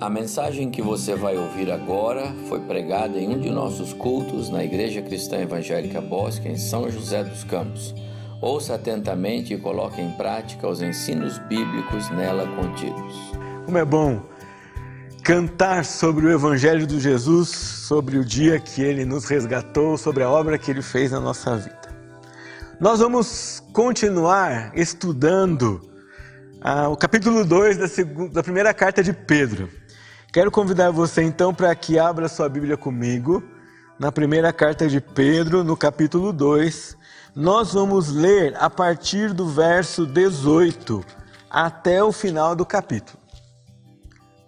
A mensagem que você vai ouvir agora foi pregada em um de nossos cultos na Igreja Cristã Evangélica Bosque, em São José dos Campos. Ouça atentamente e coloque em prática os ensinos bíblicos nela contidos. Como é bom cantar sobre o Evangelho de Jesus, sobre o dia que ele nos resgatou, sobre a obra que ele fez na nossa vida. Nós vamos continuar estudando ah, o capítulo 2 da, da primeira carta de Pedro. Quero convidar você então para que abra sua Bíblia comigo na primeira carta de Pedro, no capítulo 2. Nós vamos ler a partir do verso 18 até o final do capítulo.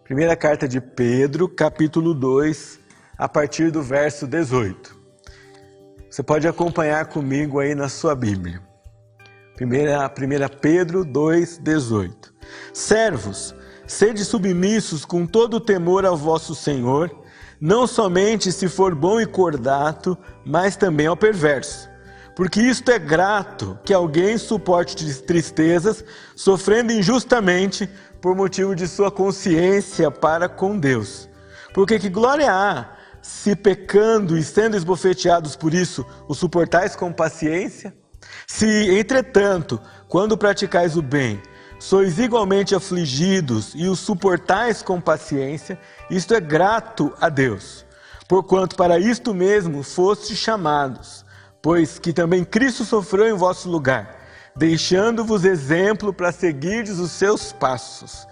Primeira carta de Pedro, capítulo 2, a partir do verso 18. Você pode acompanhar comigo aí na sua Bíblia. Primeira, primeira Pedro 2, 18. Servos, Sede submissos com todo temor ao vosso Senhor, não somente se for bom e cordato, mas também ao perverso. Porque isto é grato que alguém suporte tristezas, sofrendo injustamente por motivo de sua consciência para com Deus. Porque que glória há se pecando e sendo esbofeteados por isso, o suportais com paciência? Se, entretanto, quando praticais o bem, sois igualmente afligidos e o suportais com paciência, isto é grato a Deus. Porquanto para isto mesmo fostes chamados, pois que também Cristo sofreu em vosso lugar, deixando-vos exemplo para seguirdes os seus passos,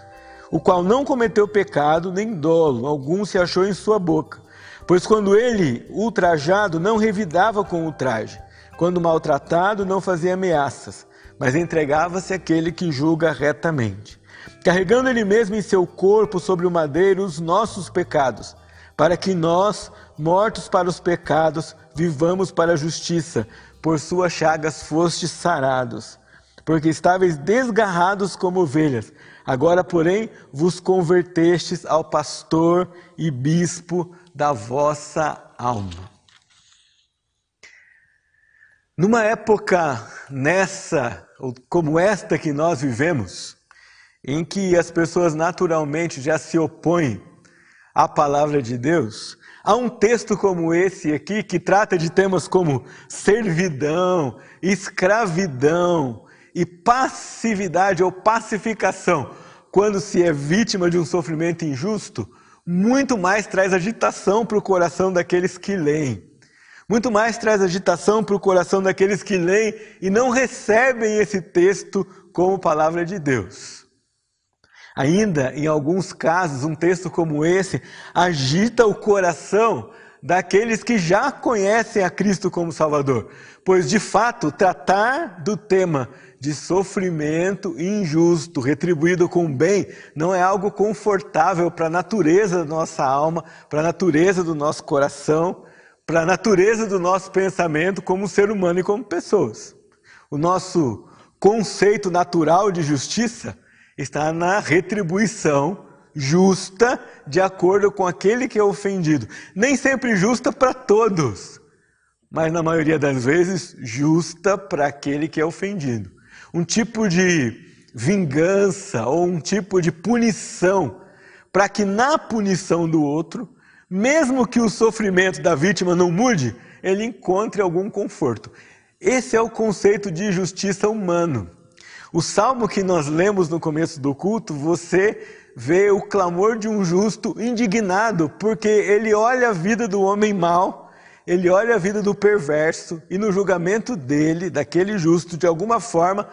o qual não cometeu pecado nem dolo, algum se achou em sua boca. Pois quando ele, ultrajado, não revidava com ultraje, quando maltratado, não fazia ameaças, mas entregava-se àquele que julga retamente, carregando ele mesmo em seu corpo sobre o madeiro os nossos pecados, para que nós, mortos para os pecados, vivamos para a justiça, por suas chagas fostes sarados, porque estáveis desgarrados como ovelhas, agora, porém, vos convertestes ao pastor e bispo da vossa alma. Numa época nessa, como esta que nós vivemos, em que as pessoas naturalmente já se opõem à palavra de Deus, há um texto como esse aqui que trata de temas como servidão, escravidão e passividade ou pacificação quando se é vítima de um sofrimento injusto, muito mais traz agitação para o coração daqueles que leem. Muito mais traz agitação para o coração daqueles que leem e não recebem esse texto como palavra de Deus. Ainda, em alguns casos, um texto como esse agita o coração daqueles que já conhecem a Cristo como Salvador, pois de fato tratar do tema de sofrimento injusto, retribuído com bem, não é algo confortável para a natureza da nossa alma, para a natureza do nosso coração para a natureza do nosso pensamento como ser humano e como pessoas. O nosso conceito natural de justiça está na retribuição justa de acordo com aquele que é ofendido. Nem sempre justa para todos, mas na maioria das vezes justa para aquele que é ofendido. Um tipo de vingança ou um tipo de punição para que na punição do outro mesmo que o sofrimento da vítima não mude, ele encontre algum conforto. Esse é o conceito de justiça humano. O salmo que nós lemos no começo do culto, você vê o clamor de um justo indignado, porque ele olha a vida do homem mau, ele olha a vida do perverso, e no julgamento dele, daquele justo, de alguma forma,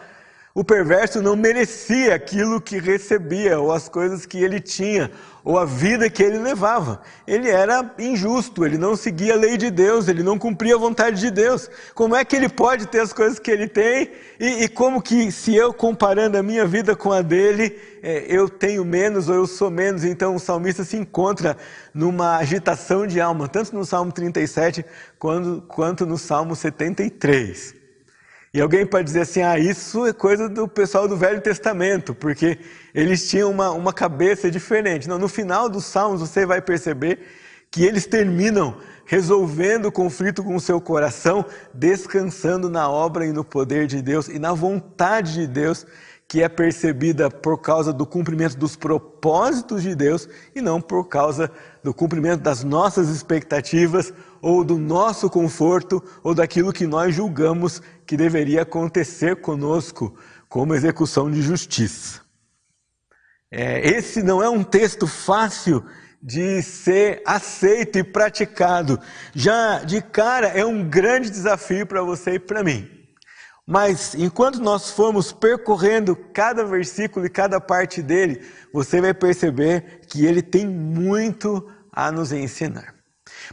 o perverso não merecia aquilo que recebia, ou as coisas que ele tinha, ou a vida que ele levava. Ele era injusto, ele não seguia a lei de Deus, ele não cumpria a vontade de Deus. Como é que ele pode ter as coisas que ele tem? E, e como que, se eu comparando a minha vida com a dele, é, eu tenho menos ou eu sou menos? Então o salmista se encontra numa agitação de alma, tanto no Salmo 37 quanto, quanto no Salmo 73. E alguém pode dizer assim: ah, isso é coisa do pessoal do Velho Testamento, porque eles tinham uma, uma cabeça diferente. Não, no final dos Salmos você vai perceber que eles terminam resolvendo o conflito com o seu coração, descansando na obra e no poder de Deus e na vontade de Deus que é percebida por causa do cumprimento dos propósitos de Deus e não por causa do cumprimento das nossas expectativas ou do nosso conforto ou daquilo que nós julgamos que deveria acontecer conosco como execução de justiça. É, esse não é um texto fácil de ser aceito e praticado. Já de cara é um grande desafio para você e para mim. Mas enquanto nós formos percorrendo cada versículo e cada parte dele, você vai perceber que ele tem muito a nos ensinar.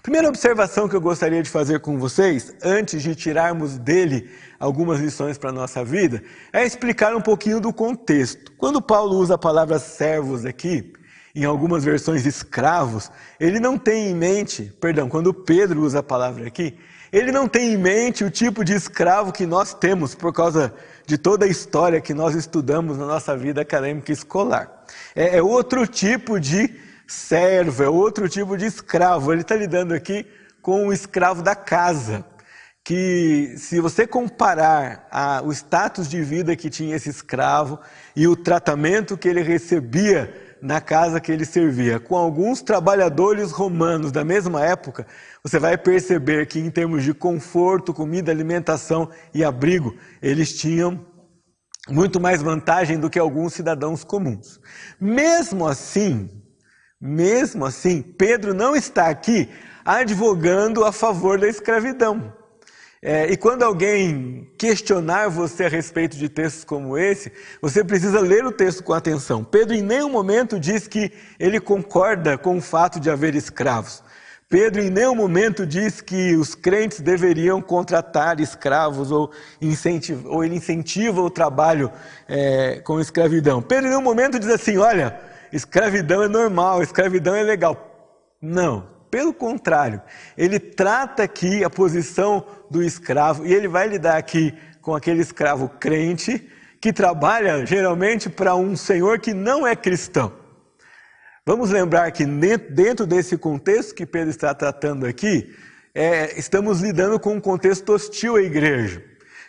Primeira observação que eu gostaria de fazer com vocês, antes de tirarmos dele algumas lições para a nossa vida, é explicar um pouquinho do contexto. Quando Paulo usa a palavra servos aqui, em algumas versões escravos, ele não tem em mente, perdão, quando Pedro usa a palavra aqui, ele não tem em mente o tipo de escravo que nós temos por causa de toda a história que nós estudamos na nossa vida acadêmica escolar. É, é outro tipo de servo, é outro tipo de escravo. Ele está lidando aqui com o escravo da casa. Que, se você comparar a, o status de vida que tinha esse escravo e o tratamento que ele recebia na casa que ele servia, com alguns trabalhadores romanos da mesma época, você vai perceber que, em termos de conforto, comida, alimentação e abrigo, eles tinham muito mais vantagem do que alguns cidadãos comuns. Mesmo assim, mesmo assim, Pedro não está aqui advogando a favor da escravidão. É, e quando alguém questionar você a respeito de textos como esse, você precisa ler o texto com atenção. Pedro em nenhum momento diz que ele concorda com o fato de haver escravos. Pedro em nenhum momento diz que os crentes deveriam contratar escravos ou, incentiva, ou ele incentiva o trabalho é, com escravidão. Pedro em nenhum momento diz assim: olha, escravidão é normal, escravidão é legal. Não, pelo contrário, ele trata aqui a posição do escravo e ele vai lidar aqui com aquele escravo crente que trabalha geralmente para um senhor que não é cristão. Vamos lembrar que dentro desse contexto que Pedro está tratando aqui, é, estamos lidando com um contexto hostil à igreja.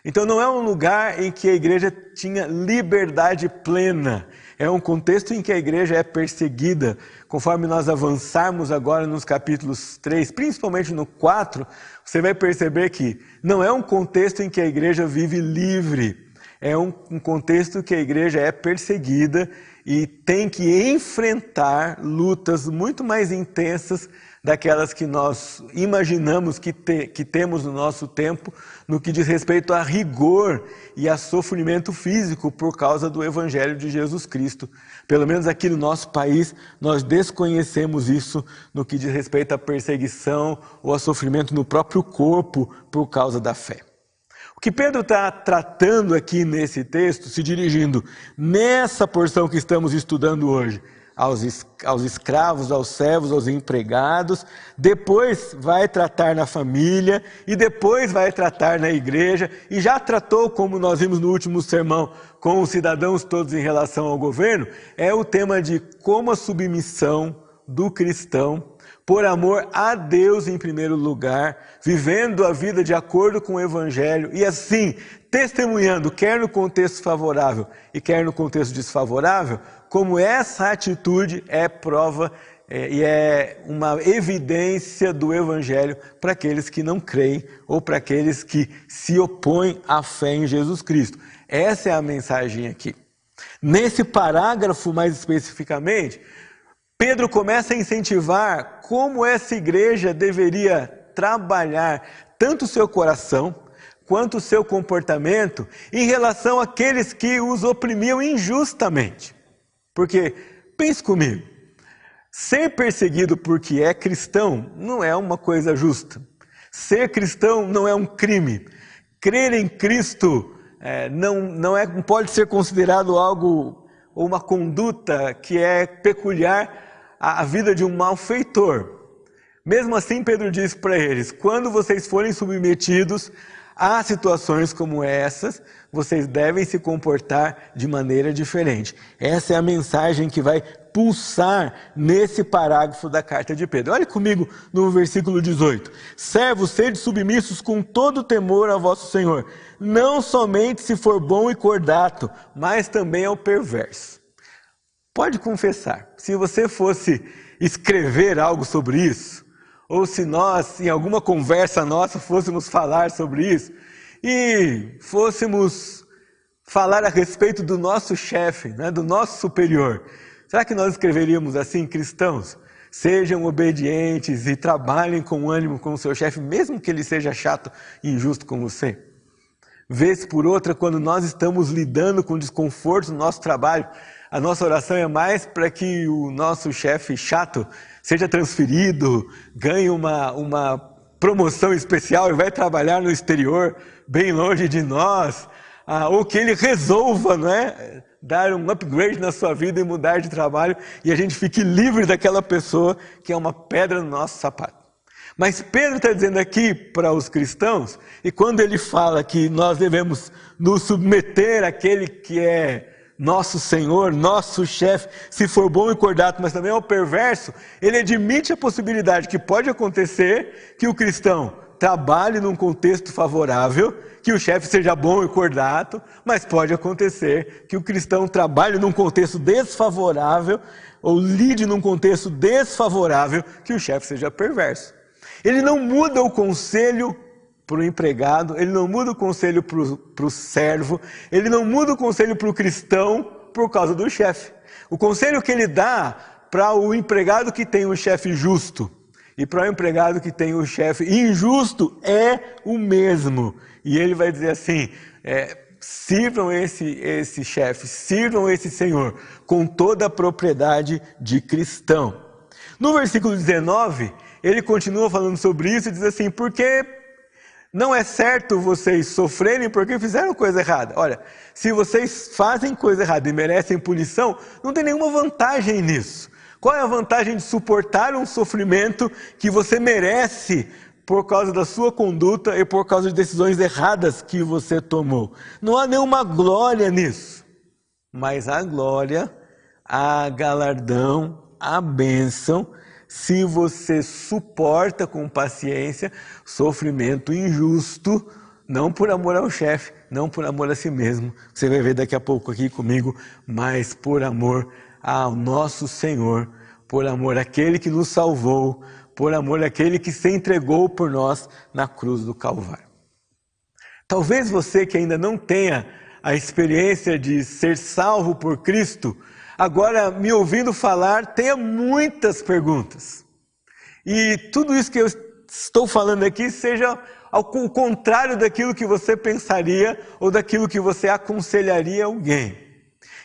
Então não é um lugar em que a igreja tinha liberdade plena. É um contexto em que a igreja é perseguida. Conforme nós avançarmos agora nos capítulos 3, principalmente no 4, você vai perceber que não é um contexto em que a igreja vive livre. É um, um contexto que a igreja é perseguida e tem que enfrentar lutas muito mais intensas daquelas que nós imaginamos que, te, que temos no nosso tempo, no que diz respeito a rigor e a sofrimento físico por causa do Evangelho de Jesus Cristo. Pelo menos aqui no nosso país, nós desconhecemos isso no que diz respeito à perseguição ou a sofrimento no próprio corpo por causa da fé. O que Pedro está tratando aqui nesse texto, se dirigindo nessa porção que estamos estudando hoje, aos, aos escravos, aos servos, aos empregados, depois vai tratar na família e depois vai tratar na igreja, e já tratou, como nós vimos no último sermão, com os cidadãos todos em relação ao governo, é o tema de como a submissão do cristão por amor a Deus em primeiro lugar, vivendo a vida de acordo com o Evangelho e assim testemunhando, quer no contexto favorável e quer no contexto desfavorável, como essa atitude é prova é, e é uma evidência do Evangelho para aqueles que não creem ou para aqueles que se opõem à fé em Jesus Cristo. Essa é a mensagem aqui. Nesse parágrafo, mais especificamente, Pedro começa a incentivar como essa igreja deveria trabalhar tanto o seu coração quanto o seu comportamento em relação àqueles que os oprimiam injustamente. Porque, pense comigo, ser perseguido porque é cristão não é uma coisa justa. Ser cristão não é um crime. Crer em Cristo é, não, não, é, não pode ser considerado algo ou uma conduta que é peculiar a vida de um malfeitor. Mesmo assim, Pedro diz para eles: quando vocês forem submetidos há situações como essas, vocês devem se comportar de maneira diferente. Essa é a mensagem que vai pulsar nesse parágrafo da carta de Pedro. Olhe comigo no versículo 18: Servos, sede submissos com todo temor ao vosso Senhor, não somente se for bom e cordato, mas também ao perverso. Pode confessar, se você fosse escrever algo sobre isso, ou se nós, em alguma conversa nossa, fôssemos falar sobre isso, e fôssemos falar a respeito do nosso chefe, né, do nosso superior, será que nós escreveríamos assim, cristãos? Sejam obedientes e trabalhem com ânimo com o seu chefe, mesmo que ele seja chato e injusto com você. Vez por outra, quando nós estamos lidando com desconforto no nosso trabalho, a nossa oração é mais para que o nosso chefe chato seja transferido, ganhe uma, uma promoção especial e vai trabalhar no exterior, bem longe de nós, ah, ou que ele resolva, não é? Dar um upgrade na sua vida e mudar de trabalho e a gente fique livre daquela pessoa que é uma pedra no nosso sapato. Mas Pedro está dizendo aqui para os cristãos, e quando ele fala que nós devemos nos submeter àquele que é nosso Senhor, nosso chefe, se for bom e cordato, mas também é o perverso, ele admite a possibilidade que pode acontecer que o cristão trabalhe num contexto favorável, que o chefe seja bom e cordato, mas pode acontecer que o cristão trabalhe num contexto desfavorável ou lide num contexto desfavorável que o chefe seja perverso. Ele não muda o conselho para o empregado, ele não muda o conselho para o servo, ele não muda o conselho para o cristão por causa do chefe. O conselho que ele dá para o empregado que tem um chefe justo e para o empregado que tem o chefe injusto é o mesmo. E ele vai dizer assim: é, sirvam esse, esse chefe, sirvam esse senhor com toda a propriedade de cristão. No versículo 19, ele continua falando sobre isso e diz assim: porque não é certo vocês sofrerem porque fizeram coisa errada. Olha, se vocês fazem coisa errada e merecem punição, não tem nenhuma vantagem nisso. Qual é a vantagem de suportar um sofrimento que você merece por causa da sua conduta e por causa de decisões erradas que você tomou? Não há nenhuma glória nisso. Mas há glória, há galardão, há bênção se você suporta com paciência sofrimento injusto, não por amor ao chefe, não por amor a si mesmo. Você vai ver daqui a pouco aqui comigo, mas por amor ao nosso Senhor, por amor àquele que nos salvou, por amor àquele que se entregou por nós na cruz do Calvário. Talvez você que ainda não tenha a experiência de ser salvo por Cristo, agora me ouvindo falar, tenha muitas perguntas. E tudo isso que eu estou falando aqui seja ao contrário daquilo que você pensaria ou daquilo que você aconselharia alguém.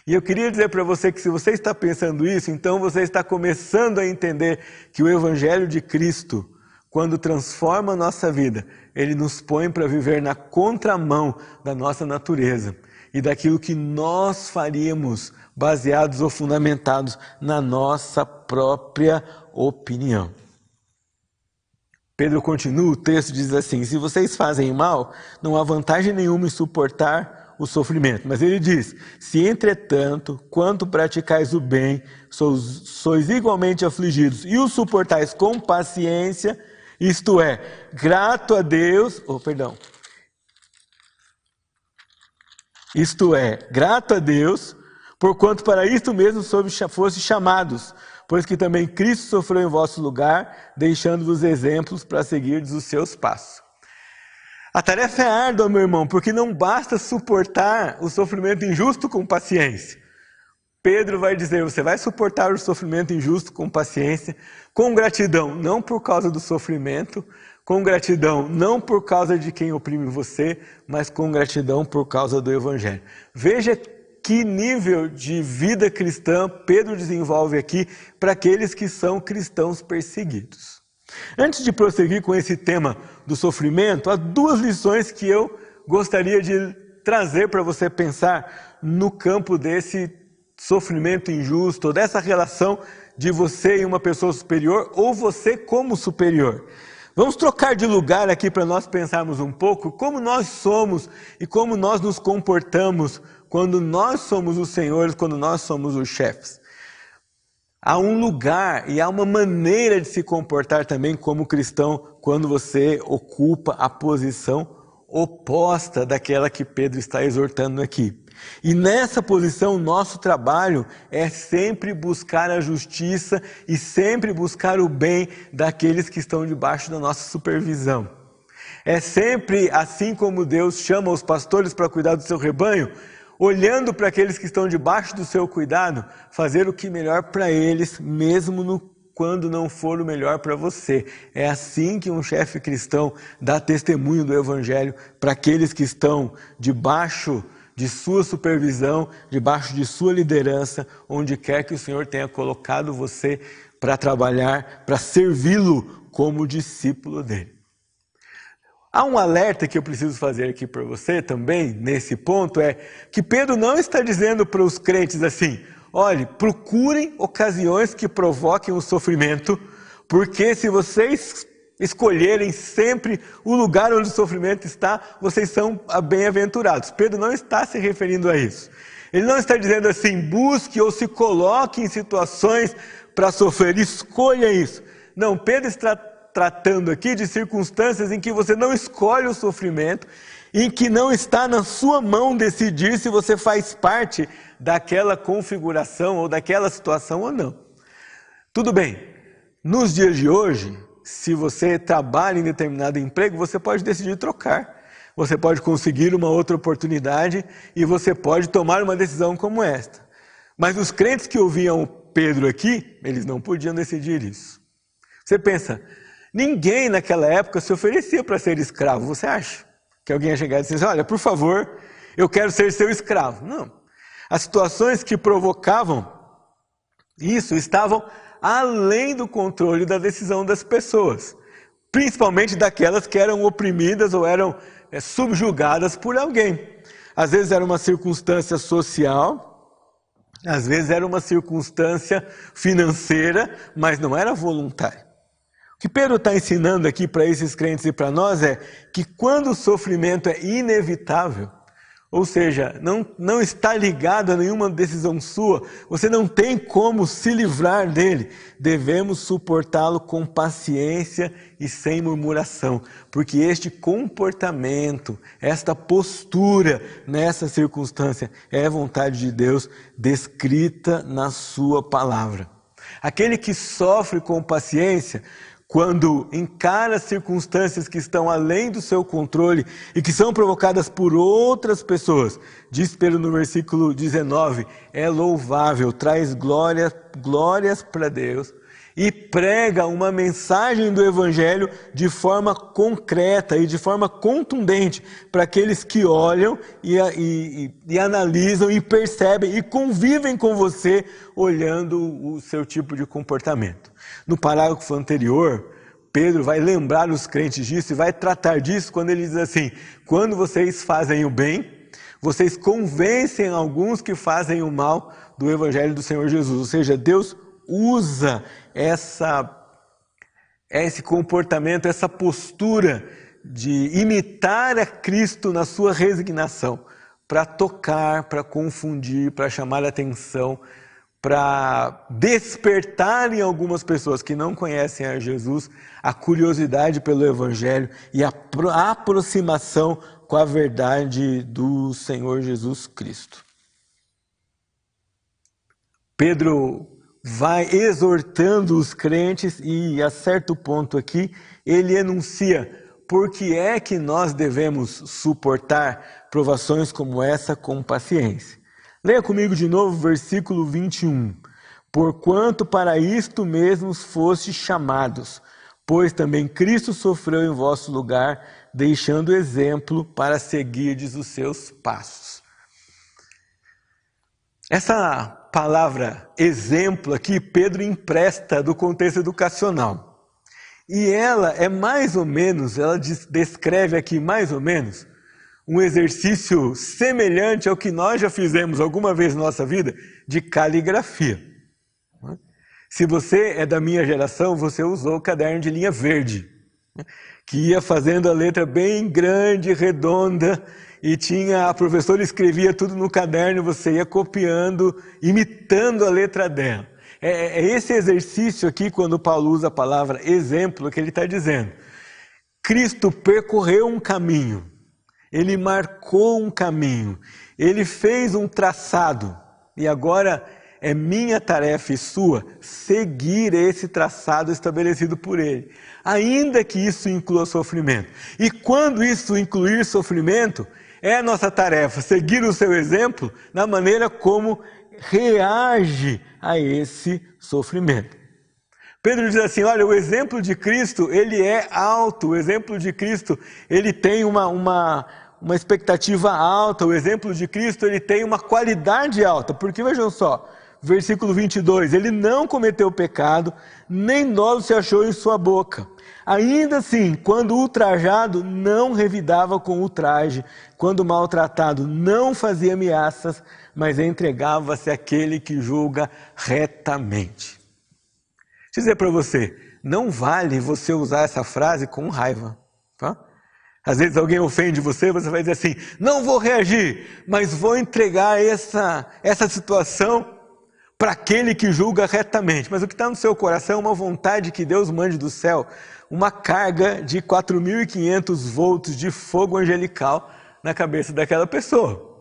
E eu queria dizer para você que se você está pensando isso, então você está começando a entender que o Evangelho de Cristo, quando transforma a nossa vida, ele nos põe para viver na contramão da nossa natureza e daquilo que nós faríamos baseados ou fundamentados na nossa própria opinião. Pedro continua, o texto diz assim: Se vocês fazem mal, não há vantagem nenhuma em suportar o sofrimento. Mas ele diz: Se entretanto, quanto praticais o bem, sois, sois igualmente afligidos e o suportais com paciência, isto é, grato a Deus, oh, perdão. Isto é, grato a Deus, porquanto para isto mesmo fosse chamados, pois que também Cristo sofreu em vosso lugar, deixando-vos exemplos para seguirdes os seus passos. A tarefa é árdua, meu irmão, porque não basta suportar o sofrimento injusto com paciência. Pedro vai dizer: você vai suportar o sofrimento injusto com paciência, com gratidão, não por causa do sofrimento, com gratidão não por causa de quem oprime você, mas com gratidão por causa do Evangelho. Veja que nível de vida cristã Pedro desenvolve aqui para aqueles que são cristãos perseguidos. Antes de prosseguir com esse tema do sofrimento, há duas lições que eu gostaria de trazer para você pensar no campo desse sofrimento injusto, dessa relação de você e uma pessoa superior, ou você como superior. Vamos trocar de lugar aqui para nós pensarmos um pouco como nós somos e como nós nos comportamos quando nós somos os senhores, quando nós somos os chefes. Há um lugar e há uma maneira de se comportar também como cristão quando você ocupa a posição oposta daquela que Pedro está exortando aqui. E nessa posição, nosso trabalho é sempre buscar a justiça e sempre buscar o bem daqueles que estão debaixo da nossa supervisão. É sempre assim como Deus chama os pastores para cuidar do seu rebanho, olhando para aqueles que estão debaixo do seu cuidado, fazer o que melhor para eles, mesmo no quando não for o melhor para você. É assim que um chefe cristão dá testemunho do Evangelho para aqueles que estão debaixo de sua supervisão, debaixo de sua liderança, onde quer que o Senhor tenha colocado você para trabalhar, para servi-lo como discípulo dele. Há um alerta que eu preciso fazer aqui para você também, nesse ponto, é que Pedro não está dizendo para os crentes assim: olhe, procurem ocasiões que provoquem o sofrimento, porque se vocês escolherem sempre o lugar onde o sofrimento está, vocês são bem-aventurados. Pedro não está se referindo a isso. Ele não está dizendo assim, busque ou se coloque em situações para sofrer, escolha isso. Não, Pedro está tratando aqui de circunstâncias em que você não escolhe o sofrimento, em que não está na sua mão decidir se você faz parte daquela configuração ou daquela situação ou não. Tudo bem, nos dias de hoje, se você trabalha em determinado emprego, você pode decidir trocar. Você pode conseguir uma outra oportunidade e você pode tomar uma decisão como esta. Mas os crentes que ouviam Pedro aqui, eles não podiam decidir isso. Você pensa, ninguém naquela época se oferecia para ser escravo. Você acha que alguém ia chegar e dizer, olha, por favor, eu quero ser seu escravo? Não. As situações que provocavam isso estavam além do controle da decisão das pessoas, principalmente daquelas que eram oprimidas ou eram é, subjugadas por alguém. Às vezes era uma circunstância social, às vezes era uma circunstância financeira, mas não era voluntária. O que Pedro está ensinando aqui para esses crentes e para nós é que quando o sofrimento é inevitável, ou seja, não, não está ligado a nenhuma decisão sua, você não tem como se livrar dele. Devemos suportá-lo com paciência e sem murmuração, porque este comportamento, esta postura nessa circunstância é vontade de Deus descrita na Sua palavra. Aquele que sofre com paciência quando encara circunstâncias que estão além do seu controle e que são provocadas por outras pessoas, diz Pedro no versículo 19, é louvável, traz glória, glórias para Deus e prega uma mensagem do Evangelho de forma concreta e de forma contundente para aqueles que olham e, e, e, analisam e percebem e convivem com você olhando o seu tipo de comportamento. No parágrafo anterior, Pedro vai lembrar os crentes disso e vai tratar disso quando ele diz assim: quando vocês fazem o bem, vocês convencem alguns que fazem o mal do Evangelho do Senhor Jesus. Ou seja, Deus usa essa, esse comportamento, essa postura de imitar a Cristo na sua resignação para tocar, para confundir, para chamar atenção para despertar em algumas pessoas que não conhecem a Jesus a curiosidade pelo Evangelho e a aproximação com a verdade do Senhor Jesus Cristo. Pedro vai exortando os crentes e, a certo ponto aqui, ele enuncia por que é que nós devemos suportar provações como essa com paciência. Leia comigo de novo versículo 21. Porquanto para isto mesmos fostes chamados, pois também Cristo sofreu em vosso lugar, deixando exemplo para seguirdes os seus passos. Essa palavra exemplo aqui, Pedro empresta do contexto educacional. E ela é mais ou menos, ela descreve aqui mais ou menos um exercício semelhante ao que nós já fizemos alguma vez na nossa vida de caligrafia. Se você é da minha geração, você usou o caderno de linha verde. que ia fazendo a letra bem grande, redonda, e tinha a professora escrevia tudo no caderno, você ia copiando, imitando a letra dela. É, é esse exercício aqui, quando Paulo usa a palavra exemplo, que ele está dizendo. Cristo percorreu um caminho, ele marcou um caminho, ele fez um traçado, e agora é minha tarefa e sua seguir esse traçado estabelecido por ele, ainda que isso inclua sofrimento. E quando isso incluir sofrimento, é a nossa tarefa seguir o seu exemplo na maneira como reage a esse sofrimento. Pedro diz assim: olha, o exemplo de Cristo, ele é alto, o exemplo de Cristo, ele tem uma, uma, uma expectativa alta, o exemplo de Cristo, ele tem uma qualidade alta, porque vejam só, versículo 22, ele não cometeu pecado, nem dolo se achou em sua boca. Ainda assim, quando ultrajado, não revidava com ultraje, quando maltratado, não fazia ameaças, mas entregava-se àquele que julga retamente. Deixa eu dizer para você, não vale você usar essa frase com raiva. Tá? Às vezes alguém ofende você, você vai dizer assim: não vou reagir, mas vou entregar essa, essa situação para aquele que julga retamente. Mas o que está no seu coração é uma vontade que Deus mande do céu uma carga de 4.500 volts de fogo angelical na cabeça daquela pessoa.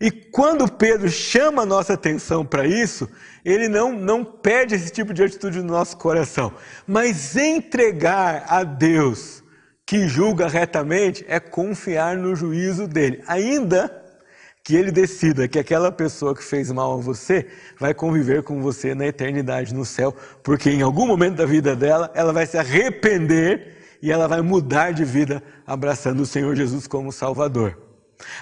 E quando Pedro chama a nossa atenção para isso, ele não, não pede esse tipo de atitude no nosso coração, mas entregar a Deus que julga retamente é confiar no juízo dele, ainda que ele decida que aquela pessoa que fez mal a você vai conviver com você na eternidade no céu, porque em algum momento da vida dela ela vai se arrepender e ela vai mudar de vida abraçando o Senhor Jesus como Salvador.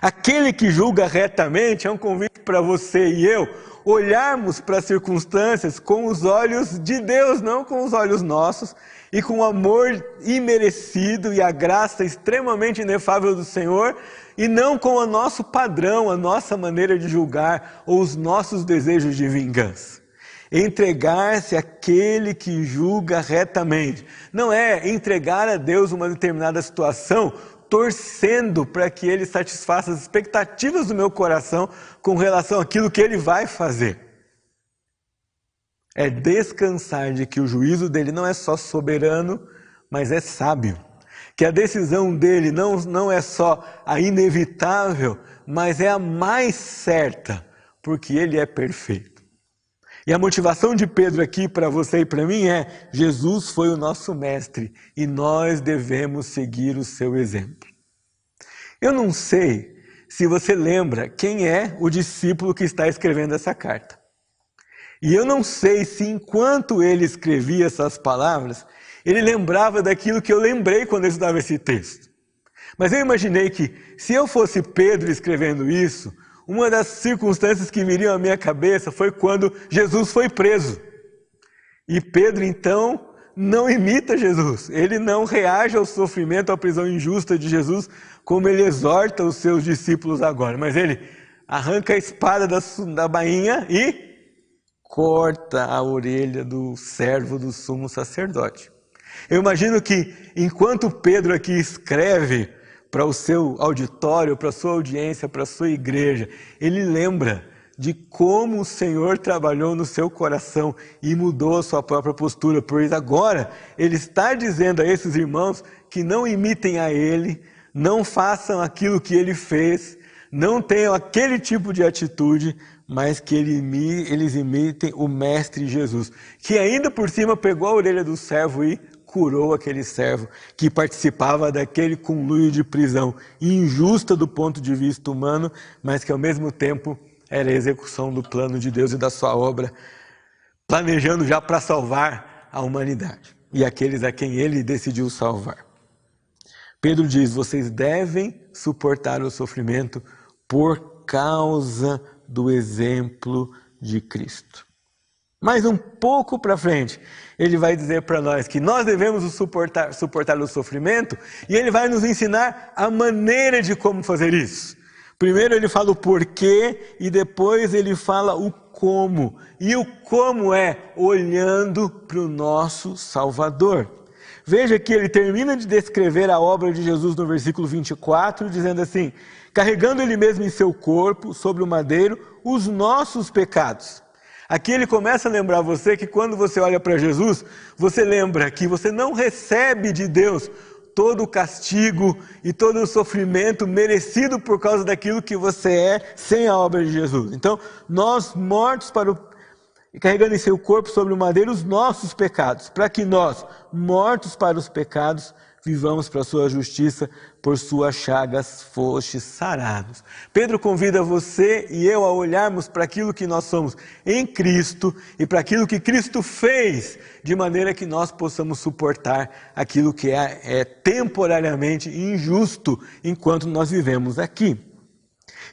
Aquele que julga retamente é um convite para você e eu olharmos para as circunstâncias com os olhos de Deus, não com os olhos nossos, e com o amor imerecido e a graça extremamente inefável do Senhor, e não com o nosso padrão, a nossa maneira de julgar ou os nossos desejos de vingança. Entregar-se àquele que julga retamente. Não é entregar a Deus uma determinada situação torcendo para que ele satisfaça as expectativas do meu coração com relação àquilo que ele vai fazer. É descansar de que o juízo dele não é só soberano, mas é sábio. Que a decisão dele não, não é só a inevitável, mas é a mais certa, porque ele é perfeito. E a motivação de Pedro aqui para você e para mim é: Jesus foi o nosso mestre e nós devemos seguir o seu exemplo. Eu não sei se você lembra quem é o discípulo que está escrevendo essa carta. E eu não sei se enquanto ele escrevia essas palavras, ele lembrava daquilo que eu lembrei quando eu estudava esse texto. Mas eu imaginei que, se eu fosse Pedro escrevendo isso, uma das circunstâncias que viriam à minha cabeça foi quando Jesus foi preso. E Pedro, então, não imita Jesus, ele não reage ao sofrimento, à prisão injusta de Jesus, como ele exorta os seus discípulos agora, mas ele arranca a espada da, da bainha e corta a orelha do servo do sumo sacerdote. Eu imagino que enquanto Pedro aqui escreve para o seu auditório, para a sua audiência, para a sua igreja, ele lembra de como o Senhor trabalhou no seu coração e mudou a sua própria postura, pois agora ele está dizendo a esses irmãos que não imitem a ele, não façam aquilo que ele fez, não tenham aquele tipo de atitude, mas que eles imitem o Mestre Jesus, que ainda por cima pegou a orelha do servo e curou aquele servo que participava daquele conluio de prisão injusta do ponto de vista humano, mas que ao mesmo tempo era a execução do plano de Deus e da sua obra, planejando já para salvar a humanidade e aqueles a quem ele decidiu salvar. Pedro diz: vocês devem suportar o sofrimento por causa do exemplo de Cristo. Mais um pouco para frente, ele vai dizer para nós que nós devemos suportar, suportar o sofrimento e ele vai nos ensinar a maneira de como fazer isso. Primeiro ele fala o porquê e depois ele fala o como. E o como é olhando para o nosso Salvador. Veja que ele termina de descrever a obra de Jesus no versículo 24, dizendo assim: carregando ele mesmo em seu corpo, sobre o madeiro, os nossos pecados. Aqui ele começa a lembrar você que quando você olha para Jesus, você lembra que você não recebe de Deus todo o castigo e todo o sofrimento merecido por causa daquilo que você é sem a obra de Jesus. Então, nós mortos para o carregando em seu corpo sobre o madeiro os nossos pecados, para que nós, mortos para os pecados, vivamos para a sua justiça, por suas chagas fostes sarados. Pedro convida você e eu a olharmos para aquilo que nós somos em Cristo e para aquilo que Cristo fez, de maneira que nós possamos suportar aquilo que é, é temporariamente injusto enquanto nós vivemos aqui.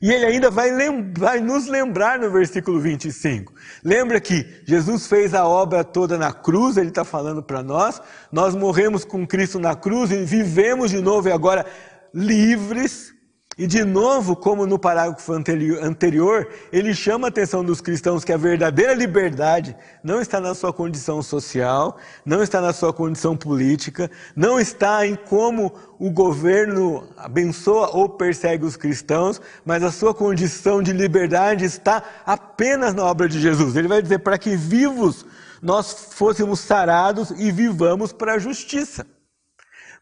E ele ainda vai, vai, nos lembrar no versículo 25. Lembra que Jesus fez a obra toda na cruz, ele está falando para nós. Nós morremos com Cristo na cruz e vivemos de novo e agora livres e de novo, como no parágrafo anterior, ele chama a atenção dos cristãos que a verdadeira liberdade não está na sua condição social, não está na sua condição política, não está em como o governo abençoa ou persegue os cristãos, mas a sua condição de liberdade está apenas na obra de Jesus. Ele vai dizer para que vivos nós fôssemos sarados e vivamos para a justiça.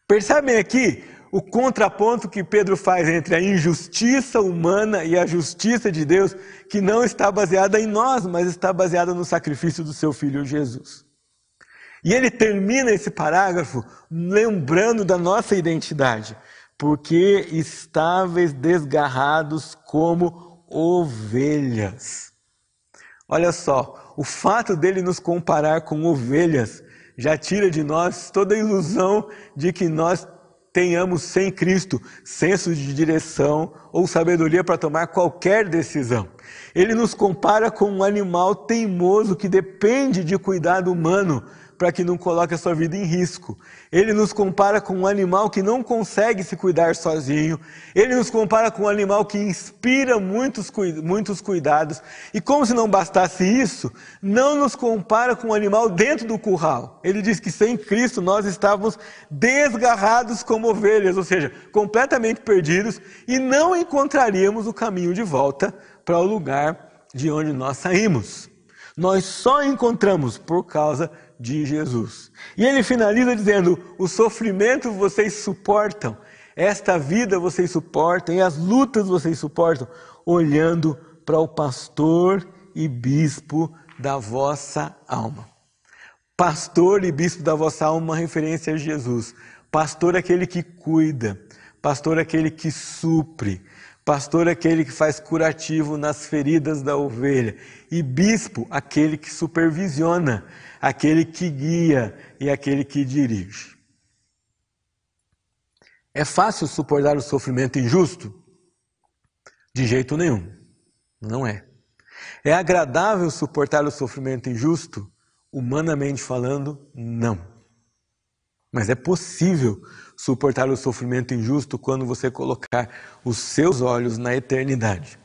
Percebem aqui o contraponto que Pedro faz entre a injustiça humana e a justiça de Deus, que não está baseada em nós, mas está baseada no sacrifício do seu filho Jesus. E ele termina esse parágrafo lembrando da nossa identidade, porque estáveis desgarrados como ovelhas. Olha só, o fato dele nos comparar com ovelhas já tira de nós toda a ilusão de que nós tenhamos sem Cristo senso de direção ou sabedoria para tomar qualquer decisão. Ele nos compara com um animal teimoso que depende de cuidado humano para que não coloque a sua vida em risco. Ele nos compara com um animal que não consegue se cuidar sozinho. Ele nos compara com um animal que inspira muitos, muitos cuidados. E como se não bastasse isso, não nos compara com um animal dentro do curral. Ele diz que sem Cristo nós estávamos desgarrados como ovelhas, ou seja, completamente perdidos e não encontraríamos o caminho de volta para o lugar de onde nós saímos. Nós só encontramos por causa de Jesus. E ele finaliza dizendo: o sofrimento vocês suportam, esta vida vocês suportam, e as lutas vocês suportam, olhando para o pastor e bispo da vossa alma. Pastor e bispo da vossa alma, uma referência a Jesus. Pastor é aquele que cuida, pastor é aquele que supre, pastor é aquele que faz curativo nas feridas da ovelha, e bispo, aquele que supervisiona, aquele que guia e aquele que dirige. É fácil suportar o sofrimento injusto? De jeito nenhum. Não é. É agradável suportar o sofrimento injusto? Humanamente falando, não. Mas é possível suportar o sofrimento injusto quando você colocar os seus olhos na eternidade.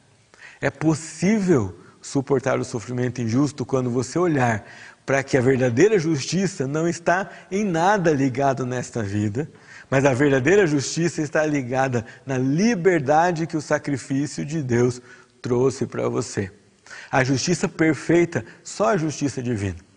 É possível suportar o sofrimento injusto quando você olhar para que a verdadeira justiça não está em nada ligado nesta vida, mas a verdadeira justiça está ligada na liberdade que o sacrifício de Deus trouxe para você. A justiça perfeita, só a justiça divina.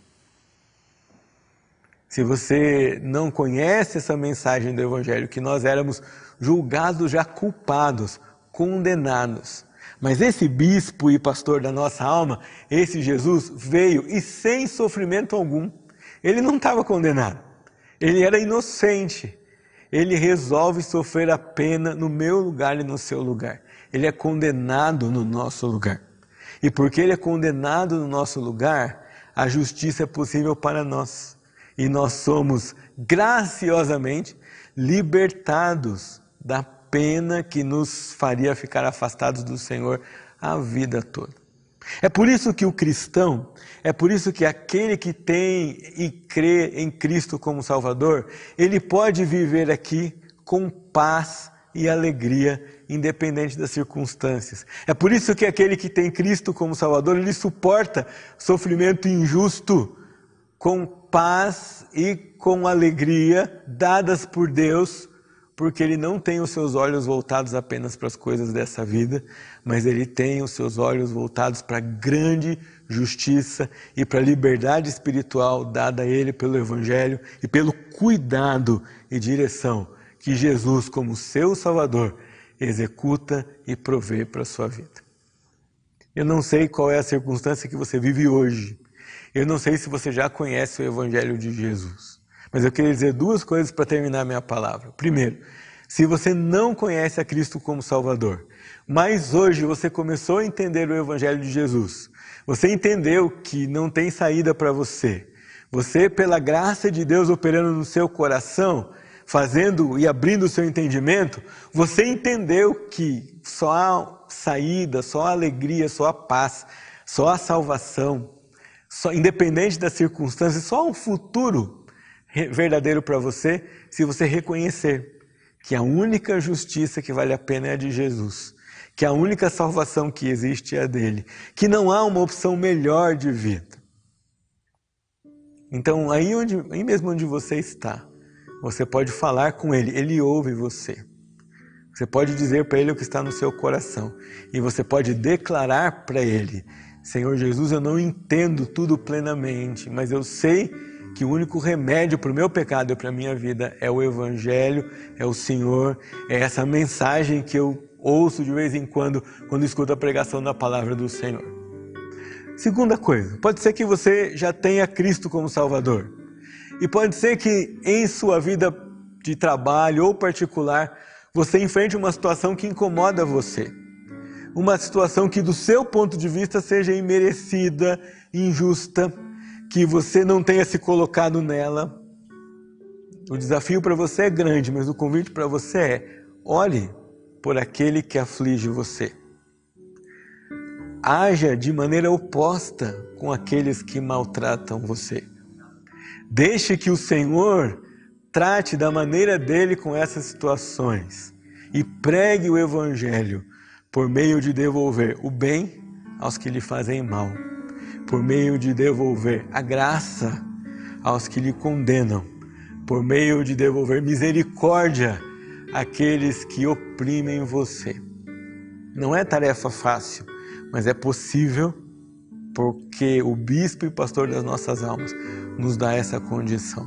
Se você não conhece essa mensagem do Evangelho, que nós éramos julgados já culpados, condenados, mas esse bispo e pastor da nossa alma, esse Jesus, veio e sem sofrimento algum. Ele não estava condenado. Ele era inocente. Ele resolve sofrer a pena no meu lugar e no seu lugar. Ele é condenado no nosso lugar. E porque ele é condenado no nosso lugar, a justiça é possível para nós. E nós somos graciosamente libertados da pena que nos faria ficar afastados do Senhor a vida toda. É por isso que o cristão, é por isso que aquele que tem e crê em Cristo como Salvador, ele pode viver aqui com paz e alegria, independente das circunstâncias. É por isso que aquele que tem Cristo como Salvador, ele suporta sofrimento injusto com paz e com alegria dadas por Deus, porque ele não tem os seus olhos voltados apenas para as coisas dessa vida, mas ele tem os seus olhos voltados para a grande justiça e para a liberdade espiritual dada a ele pelo Evangelho e pelo cuidado e direção que Jesus, como seu Salvador, executa e provê para a sua vida. Eu não sei qual é a circunstância que você vive hoje. Eu não sei se você já conhece o Evangelho de Jesus. Mas eu queria dizer duas coisas para terminar minha palavra. Primeiro, se você não conhece a Cristo como Salvador, mas hoje você começou a entender o Evangelho de Jesus, você entendeu que não tem saída para você, você, pela graça de Deus operando no seu coração, fazendo e abrindo o seu entendimento, você entendeu que só há saída, só há alegria, só há paz, só há salvação, só, independente das circunstâncias, só um futuro verdadeiro para você se você reconhecer que a única justiça que vale a pena é a de Jesus, que a única salvação que existe é a dele, que não há uma opção melhor de vida. Então, aí, onde, aí mesmo onde você está, você pode falar com Ele, Ele ouve você. Você pode dizer para Ele o que está no seu coração. E você pode declarar para Ele: Senhor Jesus, eu não entendo tudo plenamente, mas eu sei que o único remédio para o meu pecado e para a minha vida é o Evangelho, é o Senhor, é essa mensagem que eu ouço de vez em quando, quando escuto a pregação da palavra do Senhor. Segunda coisa, pode ser que você já tenha Cristo como Salvador. E pode ser que em sua vida de trabalho ou particular você enfrente uma situação que incomoda você. Uma situação que, do seu ponto de vista, seja imerecida, injusta, que você não tenha se colocado nela. O desafio para você é grande, mas o convite para você é: olhe por aquele que aflige você. Haja de maneira oposta com aqueles que maltratam você. Deixe que o Senhor trate da maneira dele com essas situações e pregue o Evangelho por meio de devolver o bem aos que lhe fazem mal, por meio de devolver a graça aos que lhe condenam, por meio de devolver misericórdia àqueles que oprimem você. Não é tarefa fácil, mas é possível porque o bispo e pastor das nossas almas nos dá essa condição.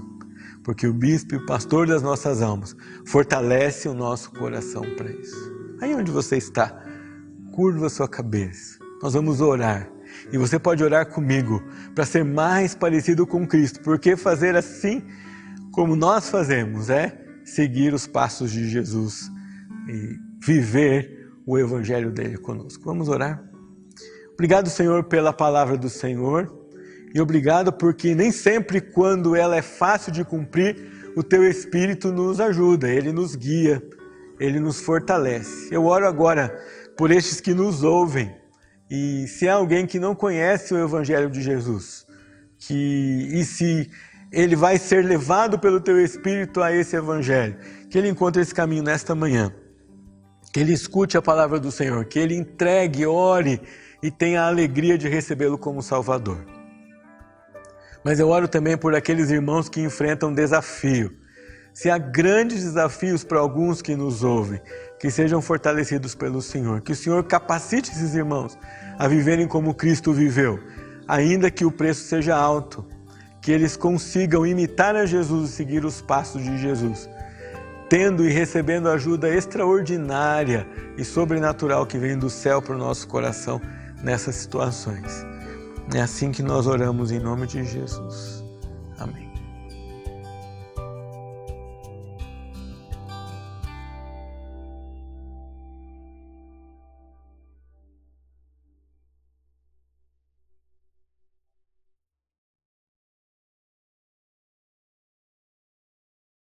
Porque o bispo e pastor das nossas almas fortalece o nosso coração para isso. Aí onde você está, curva a sua cabeça. Nós vamos orar. E você pode orar comigo para ser mais parecido com Cristo, porque fazer assim como nós fazemos é seguir os passos de Jesus e viver o evangelho dele conosco. Vamos orar? Obrigado, Senhor, pela palavra do Senhor. E obrigado porque nem sempre, quando ela é fácil de cumprir, o teu Espírito nos ajuda, ele nos guia, ele nos fortalece. Eu oro agora por estes que nos ouvem. E se há alguém que não conhece o Evangelho de Jesus, que e se ele vai ser levado pelo teu Espírito a esse Evangelho, que ele encontre esse caminho nesta manhã, que ele escute a palavra do Senhor, que ele entregue, ore e tenha a alegria de recebê-lo como Salvador. Mas eu oro também por aqueles irmãos que enfrentam desafio. Se há grandes desafios para alguns que nos ouvem, que sejam fortalecidos pelo Senhor, que o Senhor capacite esses irmãos a viverem como Cristo viveu, ainda que o preço seja alto, que eles consigam imitar a Jesus e seguir os passos de Jesus, tendo e recebendo ajuda extraordinária e sobrenatural que vem do céu para o nosso coração nessas situações. É assim que nós oramos em nome de Jesus. Amém.